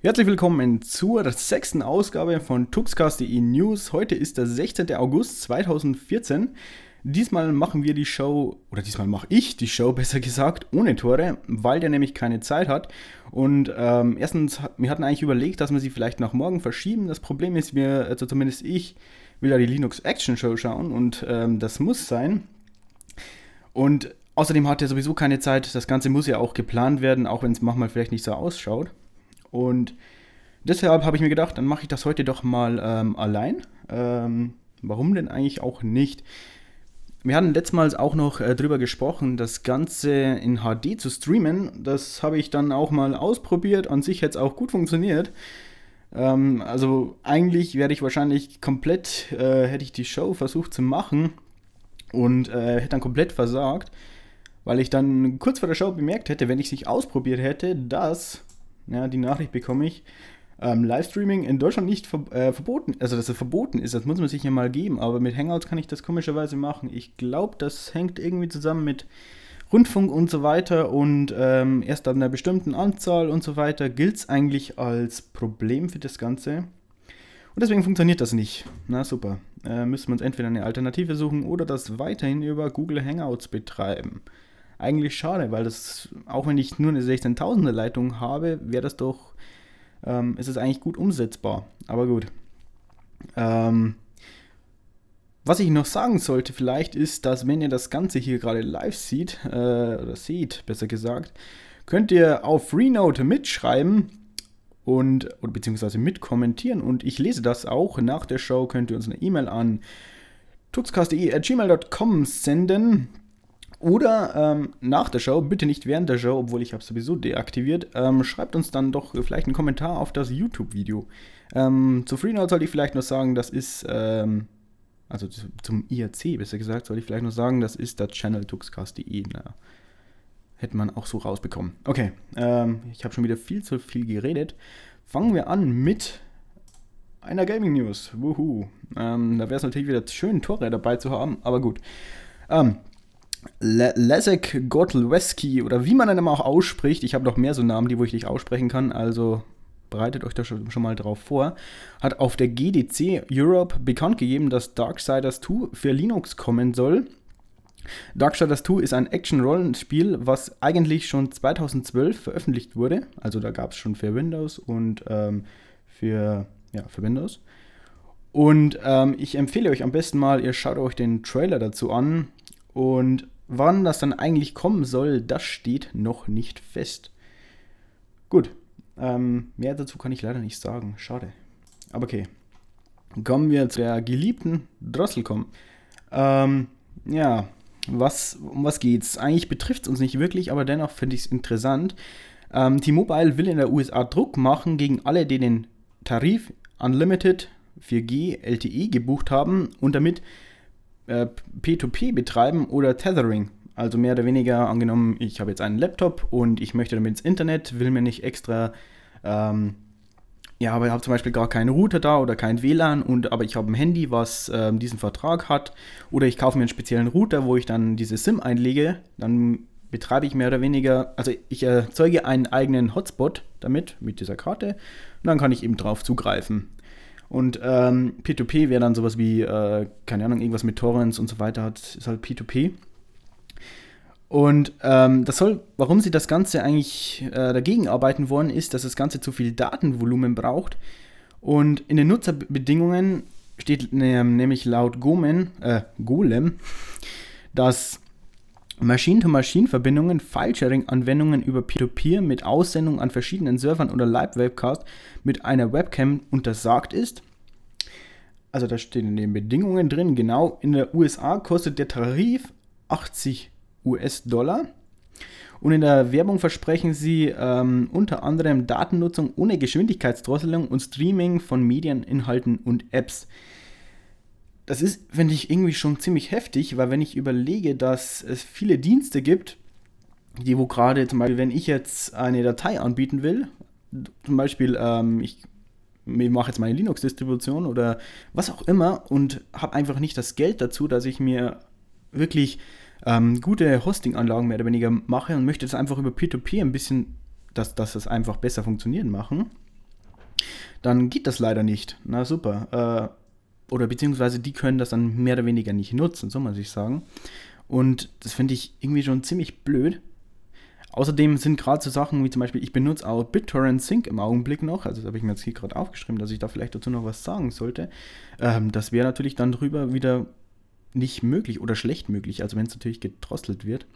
Herzlich willkommen zur sechsten Ausgabe von Tuxcast.de News. Heute ist der 16. August 2014. Diesmal machen wir die Show, oder diesmal mache ich die Show, besser gesagt, ohne Tore, weil der nämlich keine Zeit hat. Und ähm, erstens, wir hatten eigentlich überlegt, dass wir sie vielleicht nach morgen verschieben. Das Problem ist, wir, also zumindest ich, will ja die Linux Action Show schauen und ähm, das muss sein. Und außerdem hat er sowieso keine Zeit. Das Ganze muss ja auch geplant werden, auch wenn es manchmal vielleicht nicht so ausschaut. Und deshalb habe ich mir gedacht, dann mache ich das heute doch mal ähm, allein. Ähm, warum denn eigentlich auch nicht? Wir hatten letztmals auch noch äh, drüber gesprochen, das Ganze in HD zu streamen. Das habe ich dann auch mal ausprobiert. An sich hätte es auch gut funktioniert. Ähm, also eigentlich werde ich wahrscheinlich komplett, äh, hätte ich die Show versucht zu machen und äh, hätte dann komplett versagt, weil ich dann kurz vor der Show bemerkt hätte, wenn ich es nicht ausprobiert hätte, dass ja, die Nachricht bekomme ich, ähm, Livestreaming in Deutschland nicht ver äh, verboten, also dass es verboten ist, das muss man sich ja mal geben, aber mit Hangouts kann ich das komischerweise machen. Ich glaube, das hängt irgendwie zusammen mit Rundfunk und so weiter und ähm, erst ab einer bestimmten Anzahl und so weiter gilt es eigentlich als Problem für das Ganze. Und deswegen funktioniert das nicht. Na super. Äh, müssen wir uns entweder eine Alternative suchen oder das weiterhin über Google Hangouts betreiben eigentlich schade, weil das, auch wenn ich nur eine 16.000er Leitung habe, wäre das doch, ähm, ist es eigentlich gut umsetzbar. Aber gut. Ähm, was ich noch sagen sollte vielleicht ist, dass wenn ihr das Ganze hier gerade live seht, äh, oder seht, besser gesagt, könnt ihr auf Freenode mitschreiben und, oder beziehungsweise mitkommentieren und ich lese das auch. Nach der Show könnt ihr uns eine E-Mail an tuxcast.de.gmail.com senden oder ähm, nach der Show, bitte nicht während der Show, obwohl ich habe sowieso deaktiviert, ähm, schreibt uns dann doch vielleicht einen Kommentar auf das YouTube-Video. Ähm, zu Freenode sollte ich vielleicht noch sagen, das ist, ähm, also zum IRC besser gesagt, sollte ich vielleicht noch sagen, das ist der Channel tuxcast.de. Hätte man auch so rausbekommen. Okay, ähm, ich habe schon wieder viel zu viel geredet. Fangen wir an mit einer Gaming News. Wuhu. Ähm, da wäre es natürlich wieder schön, Tore dabei zu haben, aber gut. Ähm, Le Leszek oder wie man dann immer auch ausspricht, ich habe noch mehr so Namen, die wo ich nicht aussprechen kann, also bereitet euch da schon, schon mal drauf vor, hat auf der GDC Europe bekannt gegeben, dass Darksiders 2 für Linux kommen soll. Darksiders 2 ist ein Action-Rollenspiel, was eigentlich schon 2012 veröffentlicht wurde. Also da gab es schon für Windows und ähm, für, ja, für Windows. Und ähm, ich empfehle euch am besten mal, ihr schaut euch den Trailer dazu an. Und wann das dann eigentlich kommen soll, das steht noch nicht fest. Gut, ähm, mehr dazu kann ich leider nicht sagen. Schade. Aber okay. Kommen wir zu der geliebten Drosselcom. Ähm, ja, was, um was geht's? Eigentlich betrifft es uns nicht wirklich, aber dennoch finde ich es interessant. Ähm, T-Mobile will in der USA Druck machen gegen alle, die den Tarif Unlimited 4G LTE gebucht haben und damit äh, P2P betreiben oder Tethering. Also mehr oder weniger angenommen, ich habe jetzt einen Laptop und ich möchte damit ins Internet, will mir nicht extra, ähm, ja, aber ich habe zum Beispiel gar keinen Router da oder kein WLAN und aber ich habe ein Handy, was ähm, diesen Vertrag hat oder ich kaufe mir einen speziellen Router, wo ich dann diese SIM einlege, dann betreibe ich mehr oder weniger, also ich erzeuge einen eigenen Hotspot damit, mit dieser Karte und dann kann ich eben drauf zugreifen. Und ähm, P2P wäre dann sowas wie, äh, keine Ahnung, irgendwas mit Torrents und so weiter hat, ist halt P2P. Und ähm, das soll, warum sie das Ganze eigentlich äh, dagegen arbeiten wollen, ist, dass das Ganze zu viel Datenvolumen braucht. Und in den Nutzerbedingungen steht ne, nämlich laut Gomen, äh, Golem, dass Machine-to-Machine-Verbindungen, File-Sharing-Anwendungen über Peer-to-Peer mit Aussendung an verschiedenen Servern oder Live-Webcast mit einer Webcam untersagt ist. Also da stehen in den Bedingungen drin, genau, in der USA kostet der Tarif 80 US-Dollar. Und in der Werbung versprechen sie ähm, unter anderem Datennutzung ohne Geschwindigkeitsdrosselung und Streaming von Medieninhalten und Apps das ist, finde ich, irgendwie schon ziemlich heftig, weil wenn ich überlege, dass es viele Dienste gibt, die wo gerade zum Beispiel, wenn ich jetzt eine Datei anbieten will, zum Beispiel, ähm, ich, ich mache jetzt meine Linux-Distribution oder was auch immer und habe einfach nicht das Geld dazu, dass ich mir wirklich ähm, gute Hosting-Anlagen mehr oder weniger mache und möchte das einfach über P2P ein bisschen, dass, dass das einfach besser funktionieren machen dann geht das leider nicht. Na super. Oder beziehungsweise die können das dann mehr oder weniger nicht nutzen, so muss ich sagen. Und das finde ich irgendwie schon ziemlich blöd. Außerdem sind gerade so Sachen wie zum Beispiel, ich benutze auch BitTorrent Sync im Augenblick noch, also das habe ich mir jetzt hier gerade aufgeschrieben, dass ich da vielleicht dazu noch was sagen sollte. Ähm, das wäre natürlich dann drüber wieder nicht möglich oder schlecht möglich, also wenn es natürlich gedrosselt wird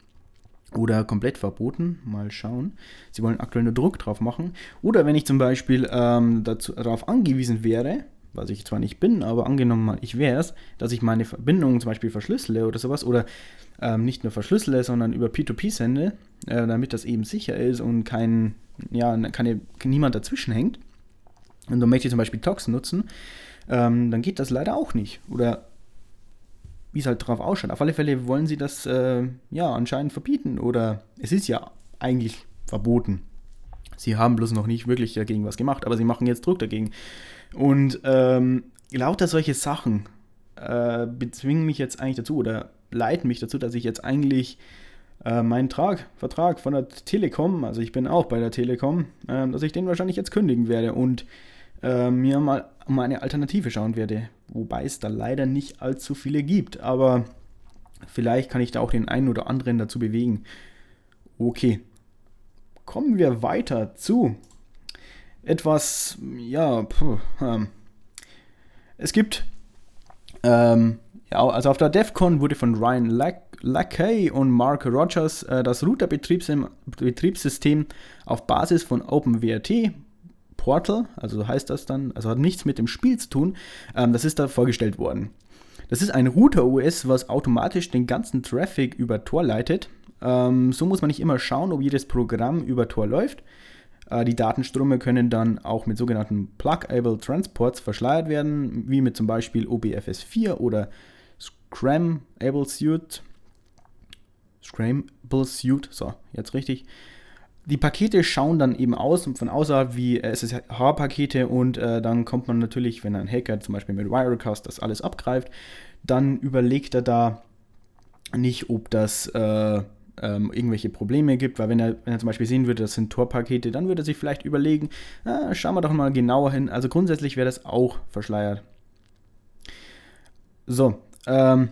oder komplett verboten. Mal schauen. Sie wollen aktuell nur Druck drauf machen. Oder wenn ich zum Beispiel ähm, dazu, darauf angewiesen wäre, was ich zwar nicht bin, aber angenommen mal, ich wäre es, dass ich meine Verbindungen zum Beispiel verschlüssele oder sowas oder ähm, nicht nur verschlüssele, sondern über P2P sende, äh, damit das eben sicher ist und kein, ja, keine, niemand dazwischen hängt. Und dann möchte ich zum Beispiel Tox nutzen, ähm, dann geht das leider auch nicht. Oder wie es halt drauf ausschaut. Auf alle Fälle wollen sie das äh, ja anscheinend verbieten oder es ist ja eigentlich verboten. Sie haben bloß noch nicht wirklich dagegen was gemacht, aber sie machen jetzt Druck dagegen. Und ähm, lauter solche Sachen äh, bezwingen mich jetzt eigentlich dazu oder leiten mich dazu, dass ich jetzt eigentlich äh, meinen Trag, Vertrag von der Telekom, also ich bin auch bei der Telekom, äh, dass ich den wahrscheinlich jetzt kündigen werde und äh, mir mal um eine Alternative schauen werde. Wobei es da leider nicht allzu viele gibt, aber vielleicht kann ich da auch den einen oder anderen dazu bewegen. Okay, kommen wir weiter zu etwas, ja, puh, ähm, es gibt, ähm, ja, also auf der DEFCON wurde von Ryan Lackey und Mark Rogers äh, das Router-Betriebssystem auf Basis von OpenWRT Portal, also so heißt das dann, also hat nichts mit dem Spiel zu tun, ähm, das ist da vorgestellt worden. Das ist ein Router-OS, was automatisch den ganzen Traffic über Tor leitet. Ähm, so muss man nicht immer schauen, ob jedes Programm über Tor läuft. Äh, die Datenströme können dann auch mit sogenannten Plugable Transports verschleiert werden, wie mit zum Beispiel OBFS4 oder Scramble Suite. Scramble Suite, so, jetzt richtig. Die Pakete schauen dann eben aus von außerhalb wie SSH-Pakete und äh, dann kommt man natürlich, wenn ein Hacker zum Beispiel mit Wirecast das alles abgreift, dann überlegt er da nicht, ob das äh, ähm, irgendwelche Probleme gibt, weil wenn er, wenn er zum Beispiel sehen würde, das sind Tor-Pakete, dann würde er sich vielleicht überlegen, ah, schauen wir doch mal genauer hin. Also grundsätzlich wäre das auch verschleiert. So, ähm,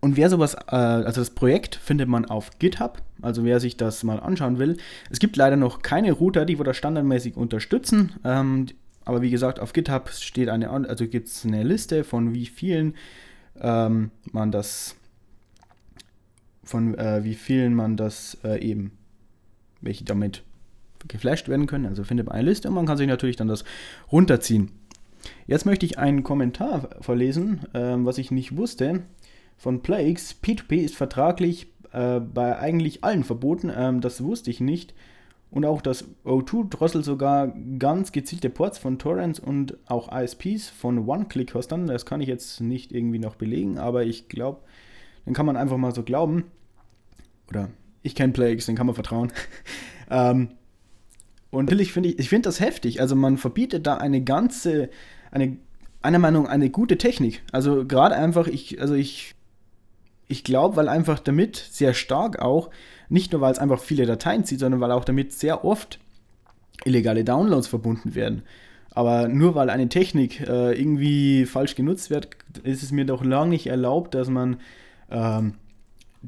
und wer sowas, äh, also das Projekt findet man auf GitHub, also wer sich das mal anschauen will. Es gibt leider noch keine Router, die wir das standardmäßig unterstützen. Ähm, aber wie gesagt, auf GitHub steht eine, also gibt es eine Liste von wie vielen ähm, man das von äh, wie vielen man das äh, eben, welche damit geflasht werden können. Also findet man eine Liste und man kann sich natürlich dann das runterziehen. Jetzt möchte ich einen Kommentar verlesen, äh, was ich nicht wusste, von Plagues. P2P ist vertraglich äh, bei eigentlich allen verboten, ähm, das wusste ich nicht. Und auch das O2 drosselt sogar ganz gezielte Ports von Torrents und auch ISPs von One-Click-Hostern. Das kann ich jetzt nicht irgendwie noch belegen, aber ich glaube, dann kann man einfach mal so glauben oder ich kenne Plagues, den kann man vertrauen. ähm, und natürlich finde ich, ich finde das heftig. Also man verbietet da eine ganze, eine, einer Meinung eine gute Technik. Also gerade einfach, ich, also ich, ich glaube, weil einfach damit sehr stark auch, nicht nur weil es einfach viele Dateien zieht, sondern weil auch damit sehr oft illegale Downloads verbunden werden. Aber nur weil eine Technik äh, irgendwie falsch genutzt wird, ist es mir doch lange nicht erlaubt, dass man ähm,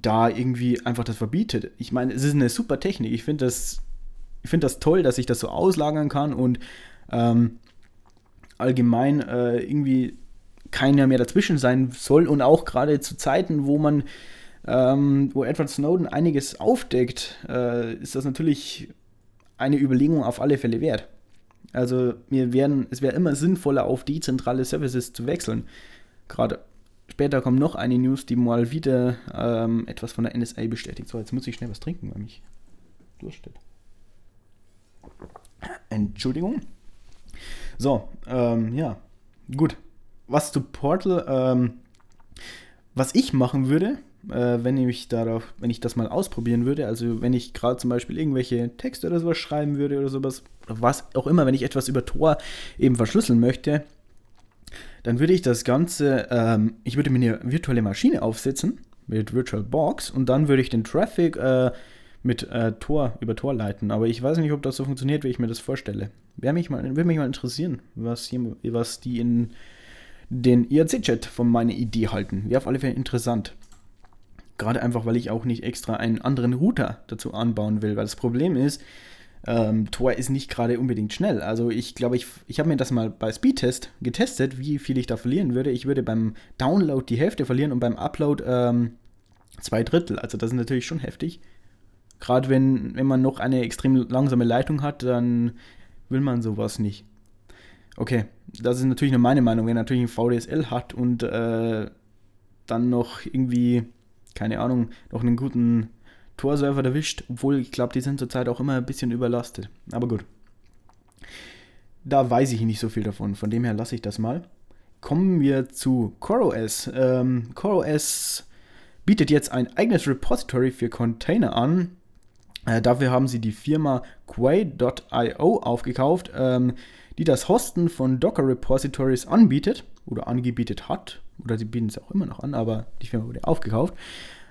da irgendwie einfach das verbietet. Ich meine, es ist eine super Technik. Ich finde das, find das toll, dass ich das so auslagern kann und ähm, allgemein äh, irgendwie keiner mehr dazwischen sein soll und auch gerade zu Zeiten, wo man, ähm, wo Edward Snowden einiges aufdeckt, äh, ist das natürlich eine Überlegung auf alle Fälle wert. Also wir werden, es wäre immer sinnvoller, auf dezentrale Services zu wechseln. Gerade Später kommt noch eine News, die mal wieder ähm, etwas von der NSA bestätigt. So, jetzt muss ich schnell was trinken, weil mich durchsteht. Entschuldigung. So, ähm, ja, gut. Was zu Portal, ähm, was ich machen würde, äh, wenn ich darauf, wenn ich das mal ausprobieren würde, also wenn ich gerade zum Beispiel irgendwelche Texte oder sowas schreiben würde oder sowas, was auch immer, wenn ich etwas über Tor eben verschlüsseln möchte, dann würde ich das Ganze, ähm, ich würde mir eine virtuelle Maschine aufsetzen mit VirtualBox und dann würde ich den Traffic äh, mit äh, Tor über Tor leiten. Aber ich weiß nicht, ob das so funktioniert, wie ich mir das vorstelle. Wäre mich mal, würde mich mal interessieren, was, hier, was die in den IRC-Chat von meiner Idee halten. Wäre auf alle Fälle interessant. Gerade einfach, weil ich auch nicht extra einen anderen Router dazu anbauen will. Weil das Problem ist, ähm, Tor ist nicht gerade unbedingt schnell. Also ich glaube, ich, ich habe mir das mal bei Speedtest getestet, wie viel ich da verlieren würde. Ich würde beim Download die Hälfte verlieren und beim Upload ähm, zwei Drittel. Also das ist natürlich schon heftig. Gerade wenn, wenn man noch eine extrem langsame Leitung hat, dann will man sowas nicht. Okay, das ist natürlich nur meine Meinung. Wer natürlich ein VDSL hat und äh, dann noch irgendwie, keine Ahnung, noch einen guten Tor-Server erwischt, obwohl ich glaube, die sind zurzeit auch immer ein bisschen überlastet. Aber gut. Da weiß ich nicht so viel davon, von dem her lasse ich das mal. Kommen wir zu CoreOS. Ähm, CoreOS bietet jetzt ein eigenes Repository für Container an. Äh, dafür haben sie die Firma Quay.io aufgekauft, ähm, die das Hosten von Docker Repositories anbietet oder angebietet hat. Oder sie bieten es auch immer noch an, aber die Firma wurde aufgekauft.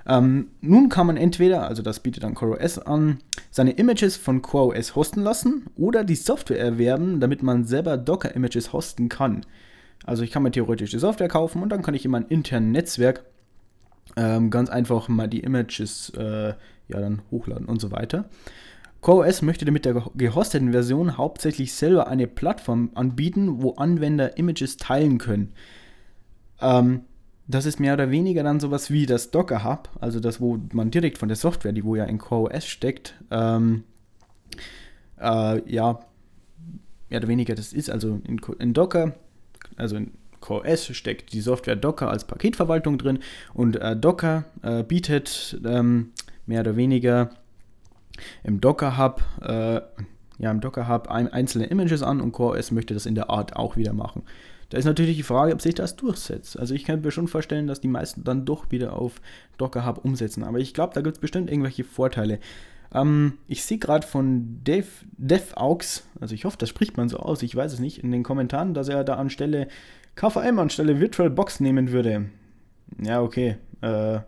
Ähm, nun kann man entweder, also das bietet dann CoreOS an, seine Images von CoreOS hosten lassen oder die Software erwerben, damit man selber Docker-Images hosten kann. Also ich kann mir theoretisch die Software kaufen und dann kann ich in meinem internen Netzwerk ähm, ganz einfach mal die Images äh, ja dann hochladen und so weiter. CoreOS möchte mit der gehosteten Version hauptsächlich selber eine Plattform anbieten, wo Anwender Images teilen können. Ähm, das ist mehr oder weniger dann sowas wie das Docker Hub, also das, wo man direkt von der Software, die wo ja in CoreOS steckt, ähm, äh, ja, mehr oder weniger das ist. Also in, in Docker, also in CoreOS steckt die Software Docker als Paketverwaltung drin und äh, Docker äh, bietet ähm, mehr oder weniger im Docker Hub, äh, ja, im Docker Hub ein, einzelne Images an und CoreOS möchte das in der Art auch wieder machen. Da ist natürlich die Frage, ob sich das durchsetzt. Also ich kann mir schon vorstellen, dass die meisten dann doch wieder auf Docker Hub umsetzen. Aber ich glaube, da gibt es bestimmt irgendwelche Vorteile. Ähm, ich sehe gerade von DevAux, also ich hoffe, das spricht man so aus, ich weiß es nicht, in den Kommentaren, dass er da anstelle KVM anstelle VirtualBox nehmen würde. Ja, okay. Äh,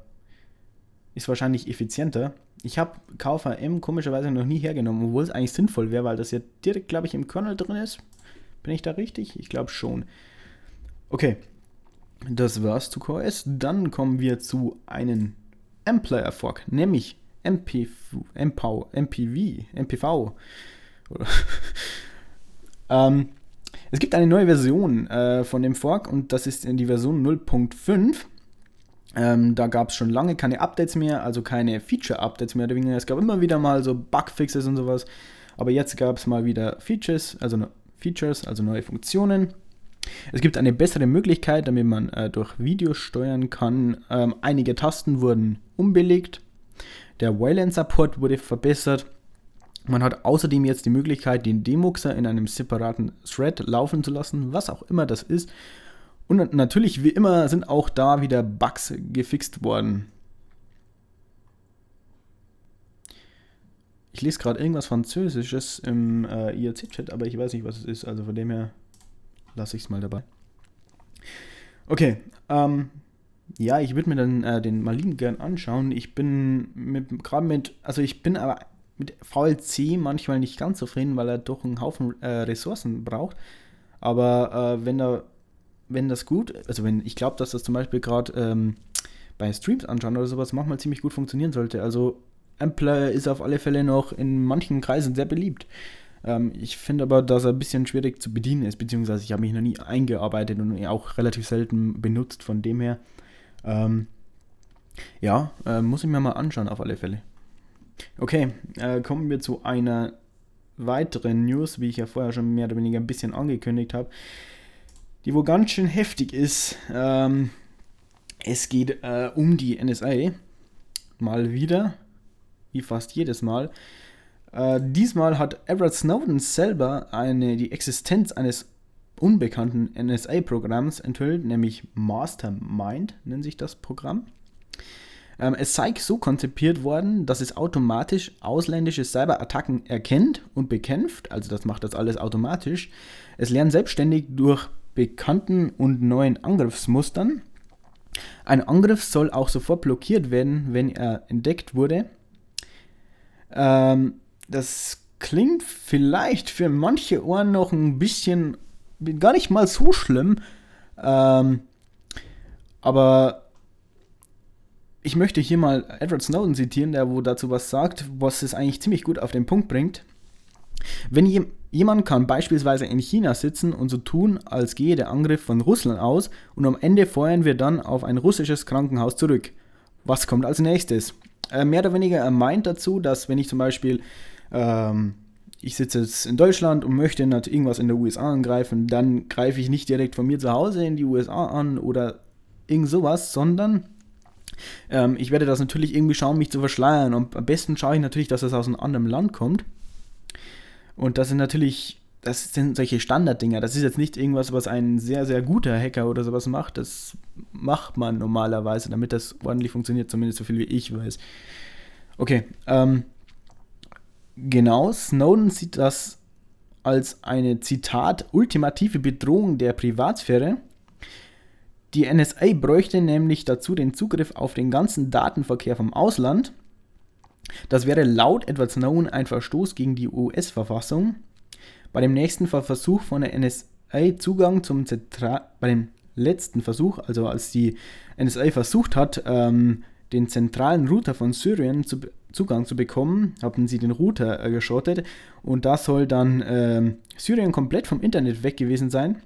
ist wahrscheinlich effizienter. Ich habe KVM komischerweise noch nie hergenommen, obwohl es eigentlich sinnvoll wäre, weil das ja direkt, glaube ich, im Kernel drin ist. Bin ich da richtig? Ich glaube schon. Okay, das war's zu CoreOS. Dann kommen wir zu einem Amplifier Fork, nämlich MPV, MPV, MPV, MPV. ähm, es gibt eine neue Version äh, von dem Fork und das ist in die Version 0.5. Ähm, da gab es schon lange keine Updates mehr, also keine Feature-Updates mehr. Es gab immer wieder mal so Bugfixes und sowas. Aber jetzt gab es mal wieder Features, also Features, also neue Funktionen. Es gibt eine bessere Möglichkeit, damit man äh, durch Videos steuern kann. Ähm, einige Tasten wurden umbelegt. Der Wayland-Support wurde verbessert. Man hat außerdem jetzt die Möglichkeit, den Demuxer in einem separaten Thread laufen zu lassen, was auch immer das ist. Und natürlich, wie immer, sind auch da wieder Bugs gefixt worden. Ich lese gerade irgendwas Französisches im äh, IRC-Chat, aber ich weiß nicht, was es ist. Also von dem her lasse ich es mal dabei. Okay, ähm, ja, ich würde mir dann äh, den Malin gern anschauen. Ich bin gerade mit, also ich bin aber mit VLC manchmal nicht ganz zufrieden, weil er doch einen Haufen äh, Ressourcen braucht. Aber äh, wenn er, wenn das gut, also wenn ich glaube, dass das zum Beispiel gerade ähm, bei Streams anschauen oder sowas manchmal ziemlich gut funktionieren sollte. Also Ampler ist auf alle Fälle noch in manchen Kreisen sehr beliebt. Ähm, ich finde aber, dass er ein bisschen schwierig zu bedienen ist, beziehungsweise ich habe mich noch nie eingearbeitet und auch relativ selten benutzt, von dem her. Ähm, ja, äh, muss ich mir mal anschauen, auf alle Fälle. Okay, äh, kommen wir zu einer weiteren News, wie ich ja vorher schon mehr oder weniger ein bisschen angekündigt habe, die wohl ganz schön heftig ist. Ähm, es geht äh, um die NSA. Mal wieder wie fast jedes Mal. Äh, diesmal hat Edward Snowden selber eine, die Existenz eines unbekannten NSA-Programms enthüllt, nämlich Mastermind nennt sich das Programm. Ähm, es sei so konzipiert worden, dass es automatisch ausländische Cyberattacken erkennt und bekämpft, also das macht das alles automatisch. Es lernt selbstständig durch bekannten und neuen Angriffsmustern. Ein Angriff soll auch sofort blockiert werden, wenn er entdeckt wurde. Ähm, das klingt vielleicht für manche Ohren noch ein bisschen, gar nicht mal so schlimm. Ähm, aber ich möchte hier mal Edward Snowden zitieren, der wo dazu was sagt, was es eigentlich ziemlich gut auf den Punkt bringt. Wenn je, jemand kann beispielsweise in China sitzen und so tun, als gehe der Angriff von Russland aus und am Ende feuern wir dann auf ein russisches Krankenhaus zurück. Was kommt als nächstes? Äh, mehr oder weniger er meint dazu, dass wenn ich zum Beispiel ähm, ich sitze jetzt in Deutschland und möchte irgendwas in der USA angreifen, dann greife ich nicht direkt von mir zu Hause in die USA an oder irgend sowas, sondern ähm, ich werde das natürlich irgendwie schauen, mich zu verschleiern. Und am besten schaue ich natürlich, dass es aus einem anderen Land kommt. Und das sind natürlich, das sind solche Standarddinger. Das ist jetzt nicht irgendwas, was ein sehr, sehr guter Hacker oder sowas macht. Das macht man normalerweise, damit das ordentlich funktioniert, zumindest so viel wie ich weiß. Okay, ähm, genau, Snowden sieht das als eine, Zitat, ultimative Bedrohung der Privatsphäre die NSA bräuchte nämlich dazu den Zugriff auf den ganzen Datenverkehr vom Ausland. Das wäre laut Edward Snowden ein Verstoß gegen die US-Verfassung. Bei dem nächsten Versuch von der NSA Zugang zum Zentral bei dem letzten Versuch, also als die NSA versucht hat, ähm, den zentralen Router von Syrien zu, Zugang zu bekommen, haben sie den Router äh, geschottet und da soll dann ähm, Syrien komplett vom Internet weg gewesen sein.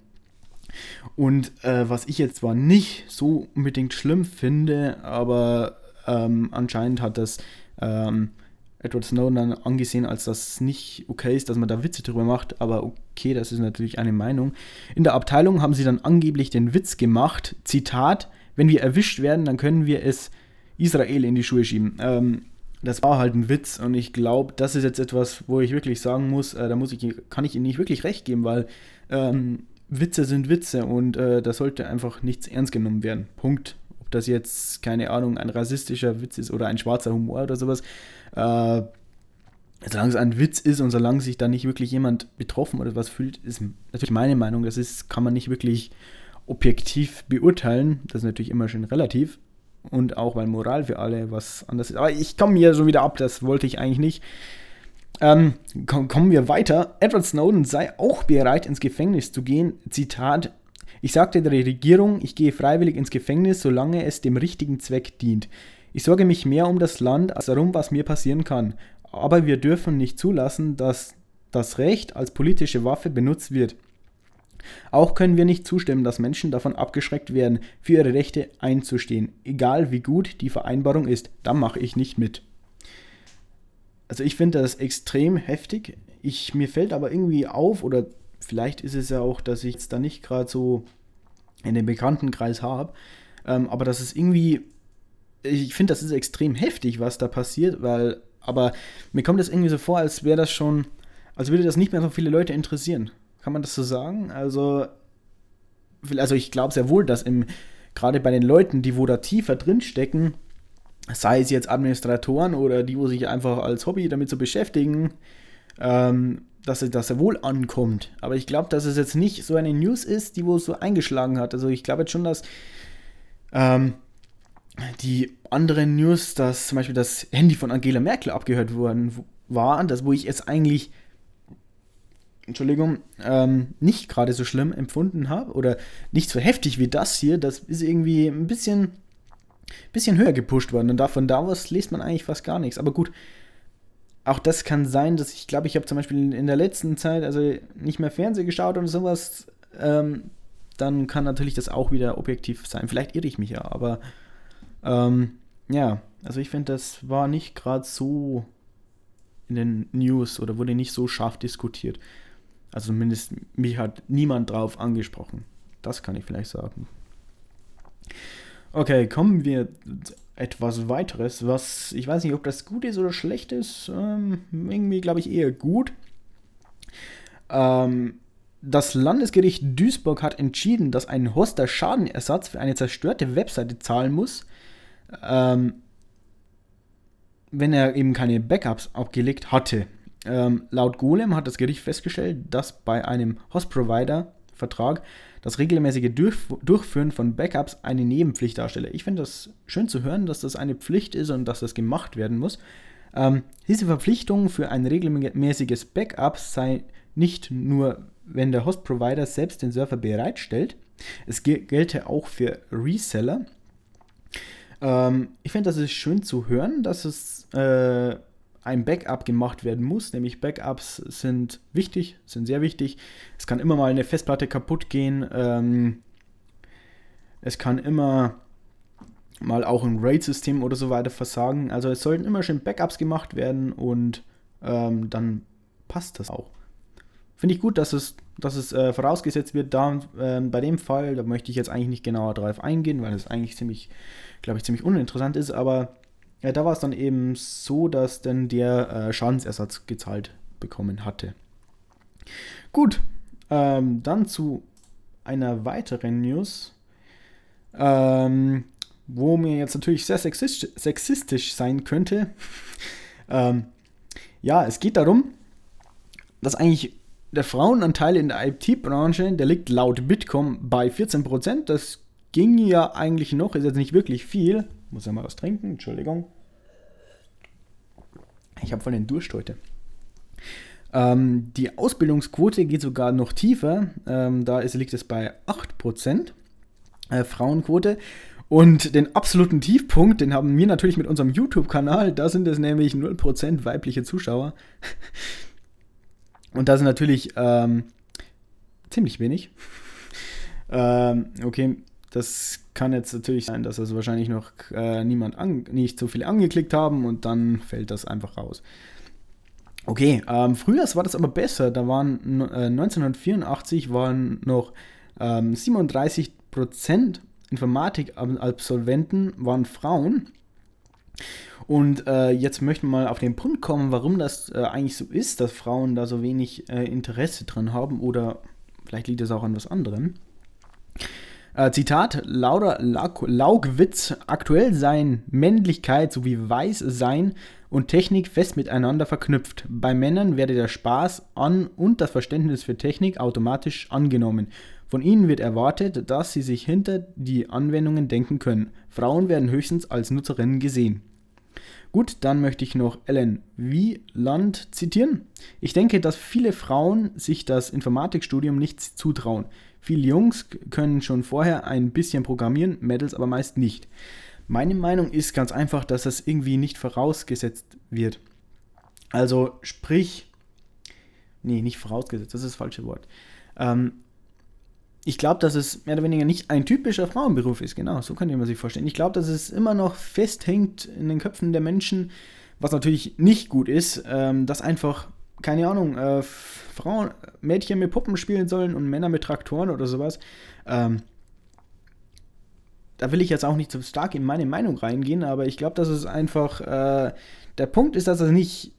Und äh, was ich jetzt zwar nicht so unbedingt schlimm finde, aber ähm, anscheinend hat das ähm, Edward Snowden dann angesehen, als das nicht okay ist, dass man da Witze drüber macht, aber okay, das ist natürlich eine Meinung. In der Abteilung haben sie dann angeblich den Witz gemacht, Zitat, wenn wir erwischt werden, dann können wir es Israel in die Schuhe schieben. Ähm, das war halt ein Witz und ich glaube, das ist jetzt etwas, wo ich wirklich sagen muss, äh, da muss ich, kann ich Ihnen nicht wirklich recht geben, weil ähm, Witze sind Witze und äh, da sollte einfach nichts ernst genommen werden. Punkt. Ob das jetzt, keine Ahnung, ein rassistischer Witz ist oder ein schwarzer Humor oder sowas. Äh, solange es ein Witz ist und solange sich da nicht wirklich jemand betroffen oder was fühlt, ist natürlich meine Meinung. Das ist, kann man nicht wirklich objektiv beurteilen. Das ist natürlich immer schön relativ. Und auch weil Moral für alle was anderes ist. Aber ich komme hier schon wieder ab, das wollte ich eigentlich nicht. Ähm, kommen wir weiter. Edward Snowden sei auch bereit, ins Gefängnis zu gehen. Zitat: Ich sagte der Regierung, ich gehe freiwillig ins Gefängnis, solange es dem richtigen Zweck dient. Ich sorge mich mehr um das Land als darum, was mir passieren kann. Aber wir dürfen nicht zulassen, dass das Recht als politische Waffe benutzt wird. Auch können wir nicht zustimmen, dass Menschen davon abgeschreckt werden, für ihre Rechte einzustehen, egal wie gut die Vereinbarung ist. Da mache ich nicht mit also ich finde das extrem heftig. Ich, mir fällt aber irgendwie auf, oder vielleicht ist es ja auch, dass ich es da nicht gerade so in den Bekanntenkreis habe, ähm, aber das ist irgendwie, ich finde, das ist extrem heftig, was da passiert, weil, aber mir kommt das irgendwie so vor, als wäre das schon, als würde das nicht mehr so viele Leute interessieren. Kann man das so sagen? Also, also ich glaube sehr wohl, dass im, gerade bei den Leuten, die wo da tiefer drin stecken, sei es jetzt Administratoren oder die, wo sich einfach als Hobby damit zu beschäftigen, ähm, dass, dass er wohl ankommt. Aber ich glaube, dass es jetzt nicht so eine News ist, die wo so eingeschlagen hat. Also ich glaube jetzt schon, dass ähm, die anderen News, dass zum Beispiel das Handy von Angela Merkel abgehört worden war, das wo ich jetzt eigentlich Entschuldigung, ähm, nicht gerade so schlimm empfunden habe oder nicht so heftig wie das hier, das ist irgendwie ein bisschen bisschen höher gepusht worden. Und davon da aus liest man eigentlich fast gar nichts. Aber gut, auch das kann sein, dass ich glaube, ich habe zum Beispiel in der letzten Zeit also nicht mehr Fernsehen geschaut und sowas. Ähm, dann kann natürlich das auch wieder objektiv sein. Vielleicht irre ich mich ja, aber ähm, ja, also ich finde, das war nicht gerade so in den News oder wurde nicht so scharf diskutiert. Also zumindest mich hat niemand drauf angesprochen. Das kann ich vielleicht sagen. Okay, kommen wir etwas weiteres, was ich weiß nicht, ob das gut ist oder schlecht ist. Ähm, irgendwie glaube ich eher gut. Ähm, das Landesgericht Duisburg hat entschieden, dass ein Hoster Schadenersatz für eine zerstörte Webseite zahlen muss, ähm, wenn er eben keine Backups abgelegt hatte. Ähm, laut Golem hat das Gericht festgestellt, dass bei einem Host-Provider-Vertrag das regelmäßige Durchführen von Backups eine Nebenpflicht darstelle. Ich finde das schön zu hören, dass das eine Pflicht ist und dass das gemacht werden muss. Ähm, diese Verpflichtung für ein regelmäßiges Backup sei nicht nur, wenn der Host-Provider selbst den Server bereitstellt, es gelte auch für Reseller. Ähm, ich finde, das ist schön zu hören, dass es äh, ein Backup gemacht werden muss, nämlich Backups sind wichtig, sind sehr wichtig. Es kann immer mal eine Festplatte kaputt gehen. Ähm, es kann immer mal auch ein RAID-System oder so weiter versagen. Also es sollten immer schön Backups gemacht werden und ähm, dann passt das auch. Finde ich gut, dass es, dass es äh, vorausgesetzt wird. Da, äh, bei dem Fall, da möchte ich jetzt eigentlich nicht genauer drauf eingehen, weil es eigentlich ziemlich, glaube ich, ziemlich uninteressant ist, aber ja, da war es dann eben so, dass dann der äh, Schadensersatz gezahlt bekommen hatte. Gut, ähm, dann zu einer weiteren News. Ähm, wo mir jetzt natürlich sehr sexistisch, sexistisch sein könnte. ähm, ja, es geht darum, dass eigentlich der Frauenanteil in der IT-Branche, der liegt laut Bitkom bei 14%. Das ging ja eigentlich noch, ist jetzt nicht wirklich viel. Muss ja mal was trinken, Entschuldigung. Ich habe voll den Durst heute. Ähm, die Ausbildungsquote geht sogar noch tiefer. Ähm, da ist, liegt es bei 8% äh, Frauenquote. Und den absoluten Tiefpunkt, den haben wir natürlich mit unserem YouTube-Kanal. Da sind es nämlich 0% weibliche Zuschauer. Und das ist natürlich ähm, ziemlich wenig. ähm, okay, das kann jetzt natürlich sein, dass das wahrscheinlich noch äh, niemand an, nicht so viele angeklickt haben und dann fällt das einfach raus. Okay, ähm, früher war das aber besser. Da waren äh, 1984 waren noch ähm, 37 Prozent Informatik-Absolventen waren Frauen. Und äh, jetzt möchten wir mal auf den Punkt kommen, warum das äh, eigentlich so ist, dass Frauen da so wenig äh, Interesse dran haben oder vielleicht liegt es auch an was anderem. Äh, Zitat, Laura Laugwitz, aktuell seien Männlichkeit sowie Weißsein und Technik fest miteinander verknüpft. Bei Männern werde der Spaß an und das Verständnis für Technik automatisch angenommen. Von ihnen wird erwartet, dass sie sich hinter die Anwendungen denken können. Frauen werden höchstens als Nutzerinnen gesehen. Gut, dann möchte ich noch Ellen Wieland zitieren. Ich denke, dass viele Frauen sich das Informatikstudium nicht zutrauen. Viele Jungs können schon vorher ein bisschen programmieren, Mädels aber meist nicht. Meine Meinung ist ganz einfach, dass das irgendwie nicht vorausgesetzt wird. Also sprich, nee, nicht vorausgesetzt, das ist das falsche Wort. Ähm, ich glaube, dass es mehr oder weniger nicht ein typischer Frauenberuf ist. Genau, so kann man sich vorstellen. Ich glaube, dass es immer noch festhängt in den Köpfen der Menschen, was natürlich nicht gut ist, ähm, dass einfach, keine Ahnung, äh, Frauen, Mädchen mit Puppen spielen sollen und Männer mit Traktoren oder sowas. Ähm, da will ich jetzt auch nicht so stark in meine Meinung reingehen, aber ich glaube, dass es einfach äh, der Punkt ist, dass es nicht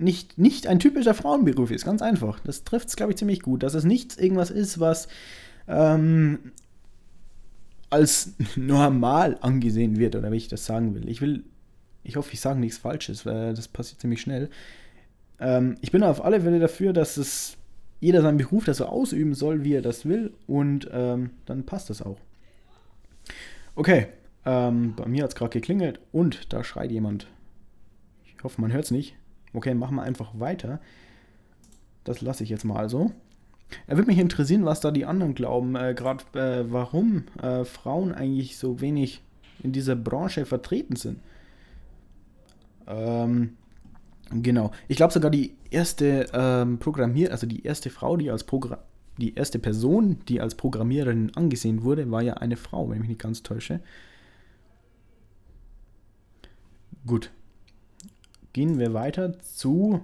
nicht, nicht ein typischer Frauenberuf ist, ganz einfach. Das trifft es, glaube ich, ziemlich gut. Dass es nicht irgendwas ist, was ähm, als normal angesehen wird, oder wie ich das sagen will. Ich will, ich hoffe, ich sage nichts Falsches, weil das passiert ziemlich schnell. Ähm, ich bin auf alle Fälle dafür, dass es jeder seinen Beruf das so ausüben soll, wie er das will, und ähm, dann passt das auch. Okay, ähm, bei mir hat es gerade geklingelt und da schreit jemand. Ich hoffe, man hört es nicht. Okay, machen wir einfach weiter. Das lasse ich jetzt mal so. Er würde mich interessieren, was da die anderen glauben, äh, gerade äh, warum äh, Frauen eigentlich so wenig in dieser Branche vertreten sind. Ähm, genau. Ich glaube sogar die erste ähm, Programmier, also die erste Frau, die als Programm die erste Person, die als Programmiererin angesehen wurde, war ja eine Frau, wenn ich mich nicht ganz täusche. Gut, gehen wir weiter zu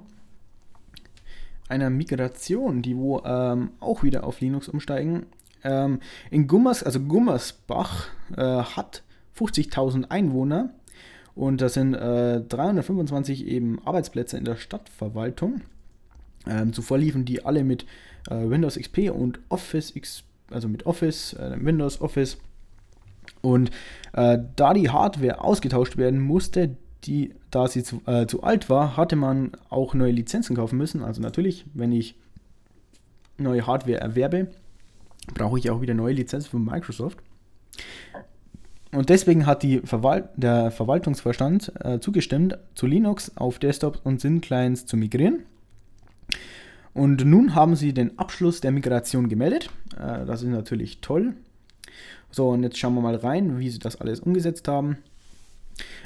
einer Migration, die wo ähm, auch wieder auf Linux umsteigen. Ähm, in Gummers, also Gummersbach äh, hat 50.000 Einwohner und das sind äh, 325 eben Arbeitsplätze in der Stadtverwaltung. Ähm, zuvor liefen die alle mit äh, Windows XP und Office X, also mit Office, äh, Windows Office. Und äh, da die Hardware ausgetauscht werden musste, die, da sie zu, äh, zu alt war, hatte man auch neue Lizenzen kaufen müssen. Also natürlich, wenn ich neue Hardware erwerbe, brauche ich auch wieder neue Lizenzen von Microsoft. Und deswegen hat Verwalt der Verwaltungsverstand äh, zugestimmt, zu Linux auf Desktops und Syn-Clients zu migrieren. Und nun haben sie den Abschluss der Migration gemeldet. Äh, das ist natürlich toll. So, und jetzt schauen wir mal rein, wie sie das alles umgesetzt haben.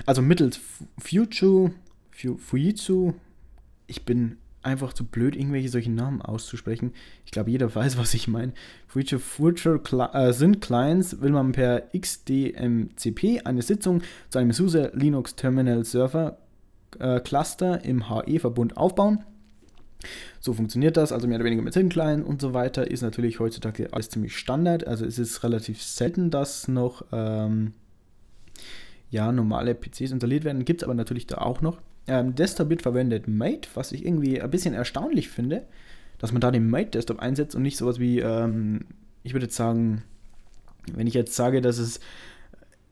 Also mittels Fujitsu, Fujitsu, ich bin einfach zu blöd, irgendwelche solchen Namen auszusprechen. Ich glaube, jeder weiß, was ich meine. Future Future äh, sind Clients, will man per XDMCP eine Sitzung zu einem SUSE Linux Terminal Server äh, Cluster im HE-Verbund aufbauen. So funktioniert das, also mehr oder weniger mit SIM-Client und so weiter, ist natürlich heutzutage alles ziemlich Standard. Also es ist relativ selten, dass noch ähm, ja, normale PCs installiert werden. Gibt es aber natürlich da auch noch. Ähm, Desktop wird verwendet Mate, was ich irgendwie ein bisschen erstaunlich finde, dass man da den Mate Desktop einsetzt und nicht sowas wie, ähm, ich würde jetzt sagen, wenn ich jetzt sage, dass es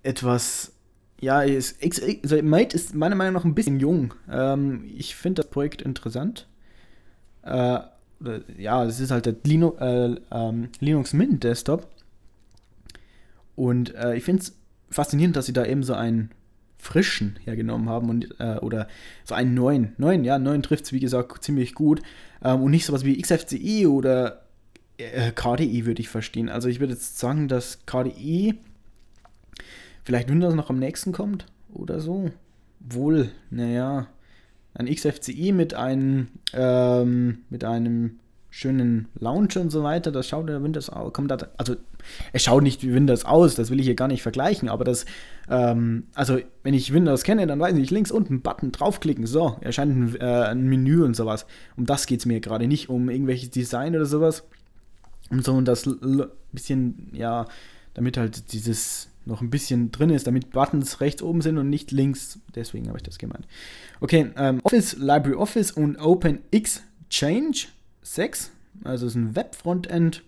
etwas, ja, ist, also Mate ist meiner Meinung nach ein bisschen jung. Ähm, ich finde das Projekt interessant. Äh, ja, es ist halt der Linux, äh, ähm, Linux Mint Desktop. Und äh, ich finde es faszinierend, dass sie da eben so einen frischen hergenommen haben und äh, oder so einen neuen. Neuen, ja, neuen trifft es wie gesagt ziemlich gut. Ähm, und nicht sowas wie XFCE oder äh, KDE würde ich verstehen. Also ich würde jetzt sagen, dass KDE vielleicht Windows noch am nächsten kommt oder so. Wohl, naja, ein XFCE mit einem, ähm, mit einem schönen Launcher und so weiter, das schaut der Windows aus, kommt da, also es schaut nicht wie Windows aus, das will ich hier gar nicht vergleichen, aber das, ähm, also wenn ich Windows kenne, dann weiß ich, links unten Button draufklicken, so, erscheint ein, äh, ein Menü und sowas. Um das geht es mir gerade nicht, um irgendwelches Design oder sowas. Um so und das bisschen, ja, damit halt dieses noch ein bisschen drin ist, damit Buttons rechts oben sind und nicht links. Deswegen habe ich das gemeint. Okay, ähm, Office, Library Office und Open Exchange 6. Also es ist ein Web-Frontend.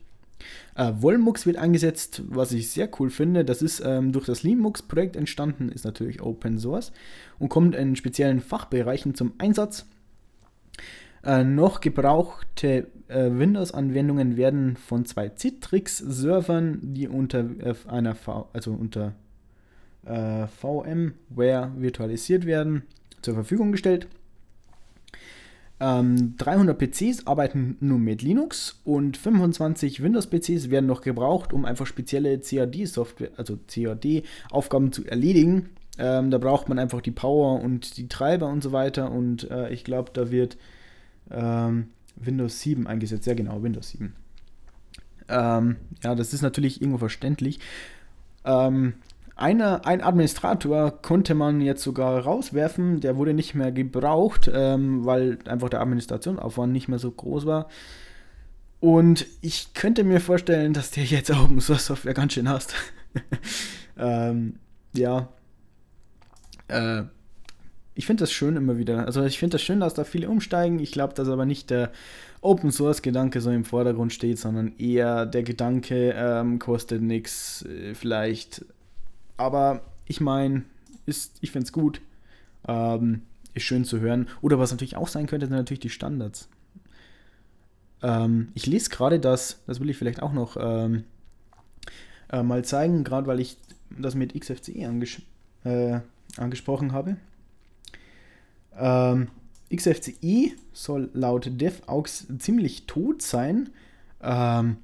Äh, Volmux wird eingesetzt, was ich sehr cool finde. Das ist ähm, durch das Linux-Projekt entstanden, ist natürlich Open Source und kommt in speziellen Fachbereichen zum Einsatz. Äh, noch gebrauchte äh, Windows-Anwendungen werden von zwei Citrix-Servern, die unter äh, einer v also unter äh, VMware virtualisiert werden, zur Verfügung gestellt. Ähm, 300 PCs arbeiten nur mit Linux und 25 Windows-PCs werden noch gebraucht, um einfach spezielle CAD-Software, also CAD-Aufgaben zu erledigen. Ähm, da braucht man einfach die Power und die Treiber und so weiter und äh, ich glaube, da wird ähm, Windows 7 eingesetzt. Ja, genau, Windows 7. Ähm, ja, das ist natürlich irgendwo verständlich. Ähm, eine, ein Administrator konnte man jetzt sogar rauswerfen, der wurde nicht mehr gebraucht, ähm, weil einfach der Administrationsaufwand nicht mehr so groß war. Und ich könnte mir vorstellen, dass der jetzt Open Source Software ganz schön hasst. ähm, ja. Äh, ich finde das schön immer wieder. Also ich finde das schön, dass da viele umsteigen. Ich glaube, dass aber nicht der Open Source Gedanke so im Vordergrund steht, sondern eher der Gedanke ähm, kostet nichts, äh, vielleicht aber ich meine, ich finde es gut. Ähm, ist schön zu hören. Oder was natürlich auch sein könnte, sind natürlich die Standards. Ähm, ich lese gerade das, das will ich vielleicht auch noch ähm, äh, mal zeigen, gerade weil ich das mit XFCE anges äh, angesprochen habe. Ähm, XFCE soll laut DevAux ziemlich tot sein. Ähm,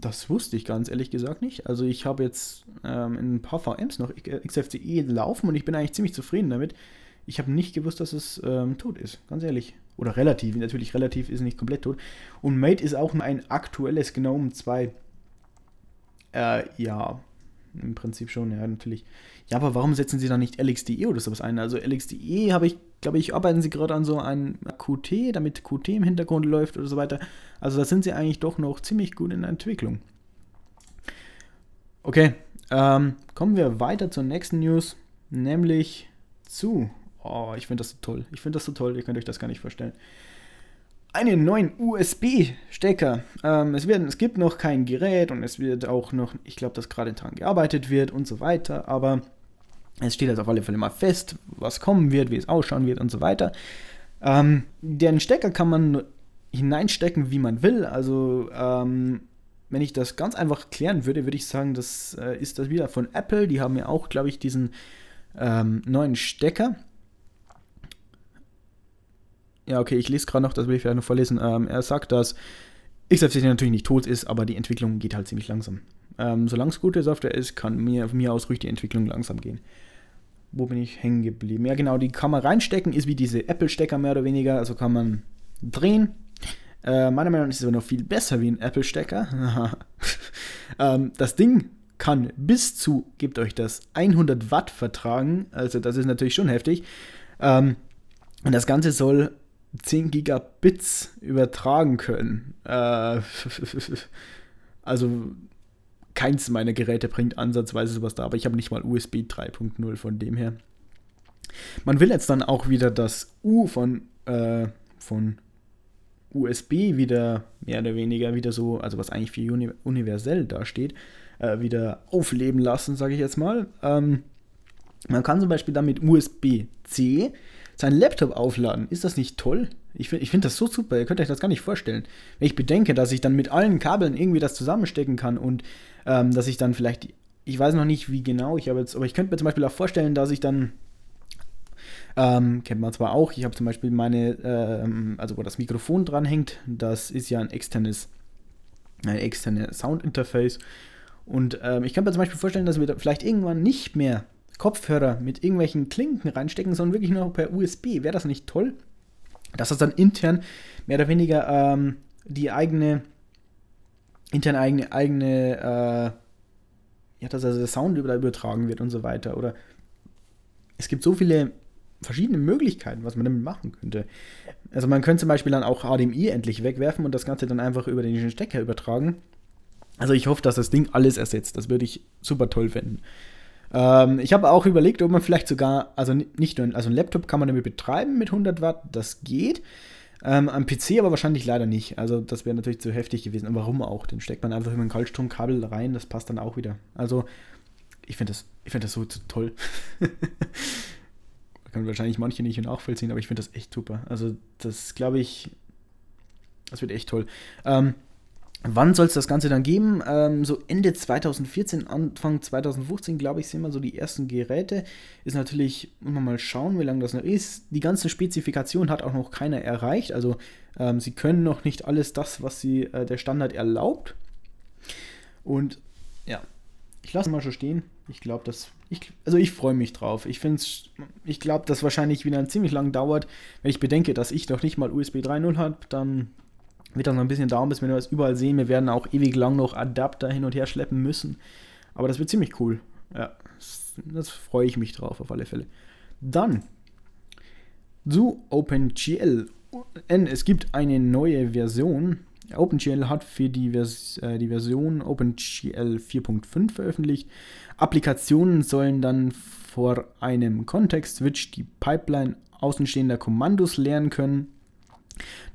das wusste ich ganz ehrlich gesagt nicht. Also ich habe jetzt ähm, in ein paar VMs noch XFCE laufen und ich bin eigentlich ziemlich zufrieden damit. Ich habe nicht gewusst, dass es ähm, tot ist, ganz ehrlich. Oder relativ, natürlich relativ ist nicht komplett tot. Und Mate ist auch ein aktuelles Gnome 2. Äh, ja, im Prinzip schon, ja, natürlich. Ja, aber warum setzen sie da nicht LXDE oder sowas ein? Also LXDE habe ich, glaube ich, arbeiten sie gerade an so einem Qt, damit Qt im Hintergrund läuft oder so weiter. Also da sind sie eigentlich doch noch ziemlich gut in der Entwicklung. Okay, ähm, kommen wir weiter zur nächsten News, nämlich zu. Oh, ich finde das so toll. Ich finde das so toll, ihr könnt euch das gar nicht vorstellen einen neuen USB-Stecker. Ähm, es, es gibt noch kein Gerät und es wird auch noch, ich glaube, dass gerade dran gearbeitet wird und so weiter, aber es steht jetzt auf alle Fälle mal fest, was kommen wird, wie es ausschauen wird und so weiter. Ähm, den Stecker kann man hineinstecken, wie man will. Also ähm, wenn ich das ganz einfach klären würde, würde ich sagen, das äh, ist das wieder von Apple. Die haben ja auch, glaube ich, diesen ähm, neuen Stecker. Ja, okay, ich lese gerade noch, das will ich vielleicht noch vorlesen. Ähm, er sagt, dass XFCE natürlich nicht tot ist, aber die Entwicklung geht halt ziemlich langsam. Ähm, solange es gute Software ist, kann mir, von mir aus ruhig die Entwicklung langsam gehen. Wo bin ich hängen geblieben? Ja, genau, die kann man reinstecken, ist wie diese Apple-Stecker mehr oder weniger. Also kann man drehen. Äh, meiner Meinung nach ist es aber noch viel besser wie ein Apple-Stecker. ähm, das Ding kann bis zu, gebt euch das, 100 Watt vertragen. Also das ist natürlich schon heftig. Ähm, und das Ganze soll 10 Gigabits übertragen können. Äh, also keins meiner Geräte bringt ansatzweise sowas da, aber ich habe nicht mal USB 3.0 von dem her. Man will jetzt dann auch wieder das U von, äh, von USB wieder mehr oder weniger wieder so, also was eigentlich für uni universell dasteht, äh, wieder aufleben lassen, sage ich jetzt mal. Ähm, man kann zum Beispiel dann mit USB-C seinen Laptop aufladen. Ist das nicht toll? Ich finde ich find das so super. Ihr könnt euch das gar nicht vorstellen. Wenn ich bedenke, dass ich dann mit allen Kabeln irgendwie das zusammenstecken kann und ähm, dass ich dann vielleicht, ich weiß noch nicht wie genau, ich habe jetzt, aber ich könnte mir zum Beispiel auch vorstellen, dass ich dann ähm, kennt man zwar auch, ich habe zum Beispiel meine, ähm, also wo das Mikrofon dranhängt, das ist ja ein externes, ein externes Soundinterface. Und ähm, ich kann mir zum Beispiel vorstellen, dass wir da vielleicht irgendwann nicht mehr Kopfhörer mit irgendwelchen Klinken reinstecken, sondern wirklich nur per USB. Wäre das nicht toll? Dass das dann intern mehr oder weniger ähm, die eigene, intern eigene, eigene, äh, ja, dass also der Sound übertragen wird und so weiter. Oder es gibt so viele verschiedene Möglichkeiten, was man damit machen könnte. Also man könnte zum Beispiel dann auch HDMI endlich wegwerfen und das Ganze dann einfach über den Stecker übertragen. Also ich hoffe, dass das Ding alles ersetzt. Das würde ich super toll finden. Ähm, ich habe auch überlegt, ob man vielleicht sogar, also nicht nur, also ein Laptop kann man damit betreiben mit 100 Watt, das geht. Ähm, am PC aber wahrscheinlich leider nicht. Also das wäre natürlich zu heftig gewesen. Und warum auch? Den steckt man einfach über ein Kaltstromkabel rein, das passt dann auch wieder. Also ich finde das, find das so toll. kann wahrscheinlich manche nicht nachvollziehen, aber ich finde das echt super. Also das glaube ich, das wird echt toll. Ähm, Wann soll es das Ganze dann geben? Ähm, so Ende 2014, Anfang 2015, glaube ich, sind wir so die ersten Geräte. Ist natürlich, mal schauen, wie lange das noch ist. Die ganze Spezifikation hat auch noch keiner erreicht. Also ähm, sie können noch nicht alles das, was sie äh, der Standard erlaubt. Und ja, ich lasse mal schon stehen. Ich glaube, dass ich, also ich freue mich drauf. Ich finde ich glaube, dass wahrscheinlich wieder ziemlich lang dauert. Wenn ich bedenke, dass ich noch nicht mal USB 3.0 habe, dann wird das noch ein bisschen dauern, bis wir das überall sehen. Wir werden auch ewig lang noch Adapter hin und her schleppen müssen. Aber das wird ziemlich cool. Ja, das, das freue ich mich drauf, auf alle Fälle. Dann zu OpenGL. Es gibt eine neue Version. OpenGL hat für die, Vers äh, die Version OpenGL 4.5 veröffentlicht. Applikationen sollen dann vor einem Context-Switch die Pipeline außenstehender Kommandos lernen können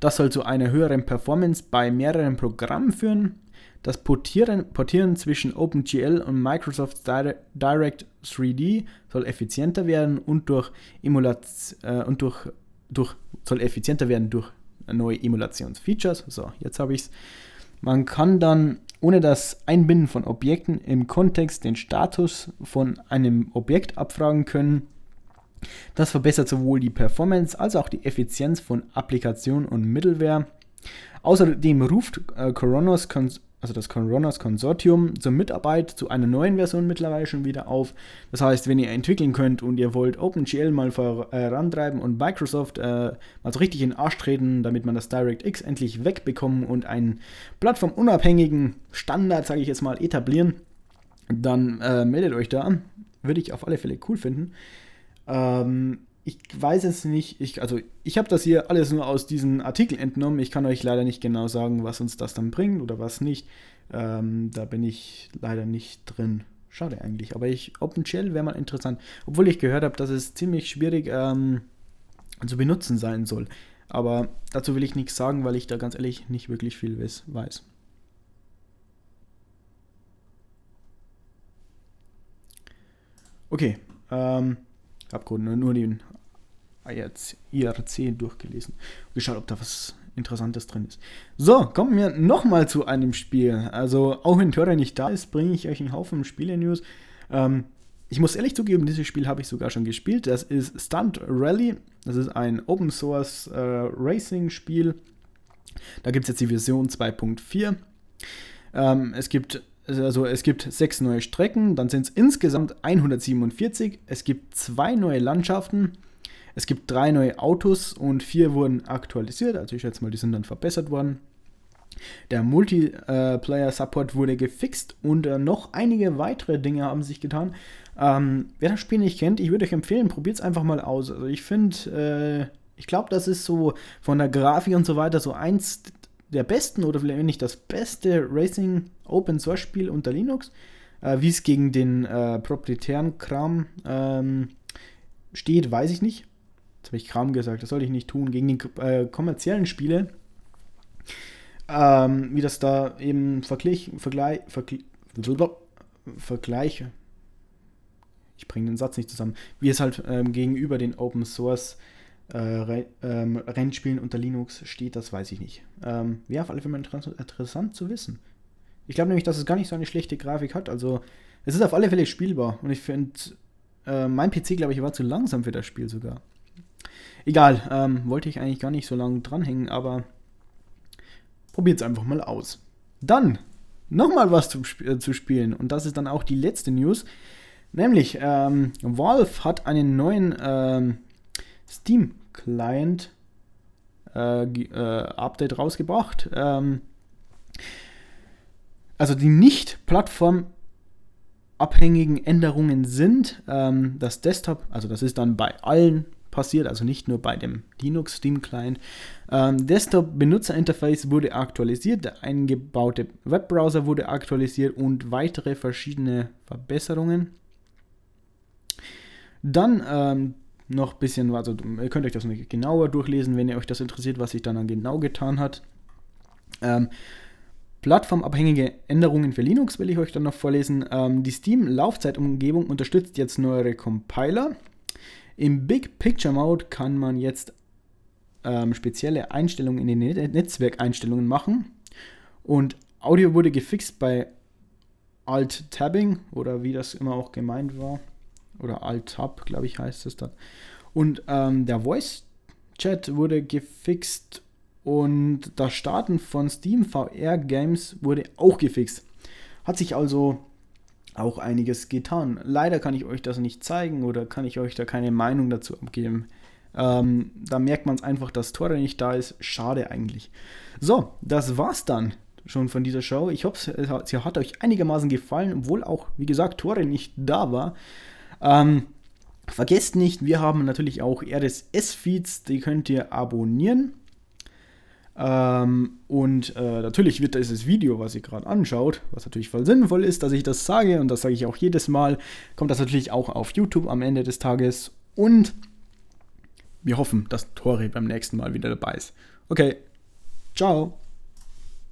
das soll zu einer höheren Performance bei mehreren Programmen führen. Das Portieren, Portieren zwischen OpenGL und Microsoft Direct 3D soll effizienter werden und durch Emulation äh, und durch, durch soll effizienter werden durch neue Emulationsfeatures. So, jetzt habe ich es. Man kann dann ohne das Einbinden von Objekten im Kontext den Status von einem Objekt abfragen können das verbessert sowohl die Performance als auch die Effizienz von Applikationen und Middleware. Außerdem ruft äh, Coronos, also das Coronos Konsortium zur Mitarbeit zu einer neuen Version mittlerweile schon wieder auf. Das heißt, wenn ihr entwickeln könnt und ihr wollt OpenGL mal vorantreiben und Microsoft äh, mal so richtig in den Arsch treten, damit man das DirectX endlich wegbekommen und einen plattformunabhängigen Standard, sage ich jetzt mal, etablieren, dann äh, meldet euch da. Würde ich auf alle Fälle cool finden. Ähm, ich weiß es nicht. Ich, also, ich habe das hier alles nur aus diesen Artikeln entnommen. Ich kann euch leider nicht genau sagen, was uns das dann bringt oder was nicht. Ähm, da bin ich leider nicht drin. Schade eigentlich. Aber ich, OpenGL wäre mal interessant. Obwohl ich gehört habe, dass es ziemlich schwierig ähm, zu benutzen sein soll. Aber dazu will ich nichts sagen, weil ich da ganz ehrlich nicht wirklich viel weiß. Okay. Ähm, habe nur den IRC, durchgelesen geschaut, ob da was Interessantes drin ist. So, kommen wir nochmal zu einem Spiel. Also, auch wenn Tore nicht da ist, bringe ich euch einen Haufen Spiele-News. Ähm, ich muss ehrlich zugeben, dieses Spiel habe ich sogar schon gespielt. Das ist Stunt Rally. Das ist ein Open Source äh, Racing Spiel. Da gibt es jetzt die Version 2.4. Ähm, es gibt also es gibt sechs neue Strecken, dann sind es insgesamt 147. Es gibt zwei neue Landschaften. Es gibt drei neue Autos und vier wurden aktualisiert. Also ich schätze mal, die sind dann verbessert worden. Der Multiplayer-Support wurde gefixt und äh, noch einige weitere Dinge haben sich getan. Ähm, wer das Spiel nicht kennt, ich würde euch empfehlen, probiert es einfach mal aus. Also ich finde, äh, ich glaube, das ist so von der Grafik und so weiter so eins der besten oder vielleicht nicht das beste Racing Open Source Spiel unter Linux. Äh, Wie es gegen den äh, proprietären Kram ähm, steht, weiß ich nicht. Jetzt habe ich Kram gesagt, das soll ich nicht tun. Gegen die äh, kommerziellen Spiele ähm, wie das da eben Vergleich, Vergleich, Vergleich, Vergleiche. Ich bringe den Satz nicht zusammen. Wie es halt ähm, gegenüber den Open Source Re ähm, Rennspielen unter Linux steht, das weiß ich nicht. Ähm, Wäre auf alle Fälle interessant, interessant zu wissen. Ich glaube nämlich, dass es gar nicht so eine schlechte Grafik hat. Also, es ist auf alle Fälle spielbar. Und ich finde, äh, mein PC, glaube ich, war zu langsam für das Spiel sogar. Egal, ähm, wollte ich eigentlich gar nicht so lange dranhängen, aber Probiert es einfach mal aus. Dann nochmal was zu, äh, zu, spielen und das ist dann auch die letzte News. Nämlich, ähm, Valve hat einen neuen ähm, Steam-Client äh, äh, Update rausgebracht. Ähm, also die nicht plattformabhängigen Änderungen sind ähm, das Desktop, also das ist dann bei allen passiert, also nicht nur bei dem Linux Steam Client. Ähm, Desktop-Benutzerinterface wurde aktualisiert, der eingebaute Webbrowser wurde aktualisiert und weitere verschiedene Verbesserungen. Dann ähm, noch ein bisschen, also ihr könnt euch das genauer durchlesen, wenn ihr euch das interessiert, was sich dann genau getan hat. Ähm, Plattformabhängige Änderungen für Linux will ich euch dann noch vorlesen. Ähm, die Steam-Laufzeitumgebung unterstützt jetzt neuere Compiler. Im Big Picture Mode kann man jetzt ähm, spezielle Einstellungen in den Netzwerkeinstellungen machen. Und Audio wurde gefixt bei Alt-Tabbing oder wie das immer auch gemeint war. Oder Alt-Tab, glaube ich, heißt es dann. Und ähm, der Voice-Chat wurde gefixt und das Starten von Steam VR Games wurde auch gefixt. Hat sich also auch einiges getan. Leider kann ich euch das nicht zeigen oder kann ich euch da keine Meinung dazu abgeben. Ähm, da merkt man es einfach, dass Tore nicht da ist. Schade eigentlich. So, das war's dann schon von dieser Show. Ich hoffe, sie hat euch einigermaßen gefallen, obwohl auch, wie gesagt, Tore nicht da war. Ähm, vergesst nicht, wir haben natürlich auch RSS-Feeds, die könnt ihr abonnieren. Ähm, und äh, natürlich wird dieses Video, was ihr gerade anschaut, was natürlich voll sinnvoll ist, dass ich das sage, und das sage ich auch jedes Mal, kommt das natürlich auch auf YouTube am Ende des Tages. Und wir hoffen, dass Tori beim nächsten Mal wieder dabei ist. Okay, ciao.